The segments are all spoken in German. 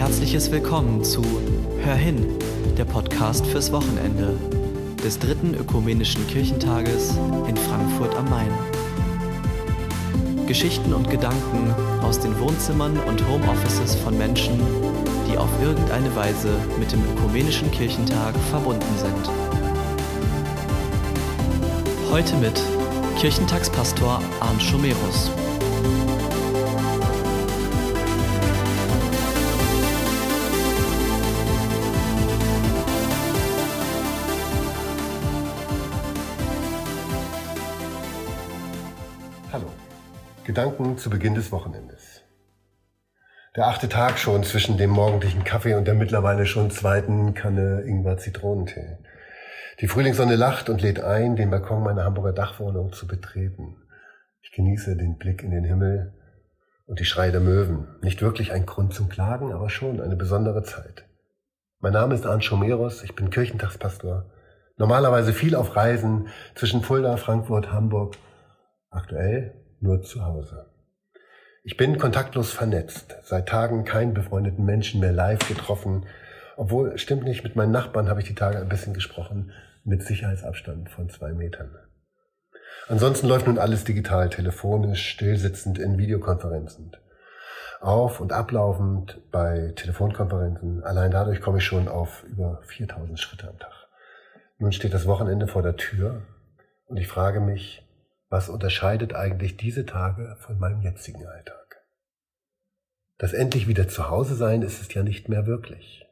herzliches Willkommen zu Hör hin, der Podcast fürs Wochenende des dritten ökumenischen Kirchentages in Frankfurt am Main. Geschichten und Gedanken aus den Wohnzimmern und Homeoffices von Menschen, die auf irgendeine Weise mit dem ökumenischen Kirchentag verbunden sind. Heute mit Kirchentagspastor Arndt Schomerus. Gedanken zu Beginn des Wochenendes. Der achte Tag schon zwischen dem morgendlichen Kaffee und der mittlerweile schon zweiten Kanne Ingwer-Zitronentee. Die Frühlingssonne lacht und lädt ein, den Balkon meiner Hamburger Dachwohnung zu betreten. Ich genieße den Blick in den Himmel und die Schreie der Möwen. Nicht wirklich ein Grund zum Klagen, aber schon eine besondere Zeit. Mein Name ist Arndt Schomeros, ich bin Kirchentagspastor. Normalerweise viel auf Reisen zwischen Fulda, Frankfurt, Hamburg. Aktuell nur zu Hause. Ich bin kontaktlos vernetzt, seit Tagen keinen befreundeten Menschen mehr live getroffen, obwohl, stimmt nicht, mit meinen Nachbarn habe ich die Tage ein bisschen gesprochen, mit Sicherheitsabstand von zwei Metern. Ansonsten läuft nun alles digital, telefonisch, stillsitzend in Videokonferenzen. Auf- und ablaufend bei Telefonkonferenzen. Allein dadurch komme ich schon auf über 4000 Schritte am Tag. Nun steht das Wochenende vor der Tür und ich frage mich, was unterscheidet eigentlich diese Tage von meinem jetzigen Alltag? Das endlich wieder zu Hause sein ist es ja nicht mehr wirklich.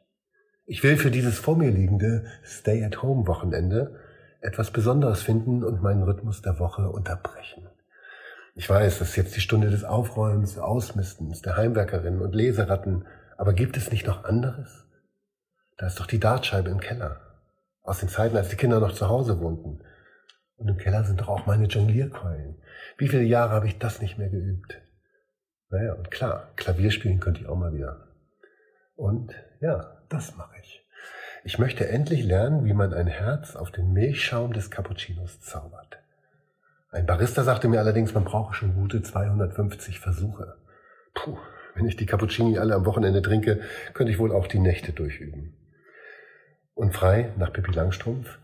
Ich will für dieses vor mir liegende Stay-at-Home-Wochenende etwas Besonderes finden und meinen Rhythmus der Woche unterbrechen. Ich weiß, das ist jetzt die Stunde des Aufräumens, Ausmistens, der Heimwerkerinnen und Leseratten, aber gibt es nicht noch anderes? Da ist doch die Dartscheibe im Keller. Aus den Zeiten, als die Kinder noch zu Hause wohnten. Und im Keller sind doch auch meine Jonglierkeulen. Wie viele Jahre habe ich das nicht mehr geübt? Naja, und klar, Klavier spielen könnte ich auch mal wieder. Und ja, das mache ich. Ich möchte endlich lernen, wie man ein Herz auf den Milchschaum des Cappuccinos zaubert. Ein Barista sagte mir allerdings, man brauche schon gute 250 Versuche. Puh, wenn ich die Cappuccini alle am Wochenende trinke, könnte ich wohl auch die Nächte durchüben. Und frei nach Pippi Langstrumpf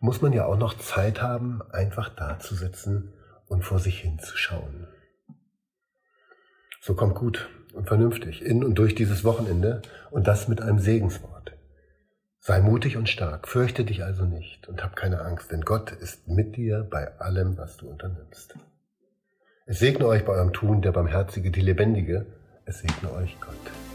muss man ja auch noch Zeit haben, einfach da zu sitzen und vor sich hinzuschauen. So kommt gut und vernünftig in und durch dieses Wochenende und das mit einem Segenswort. Sei mutig und stark, fürchte dich also nicht und hab keine Angst, denn Gott ist mit dir bei allem, was du unternimmst. Es segne euch bei eurem Tun, der Barmherzige, die Lebendige, es segne euch Gott.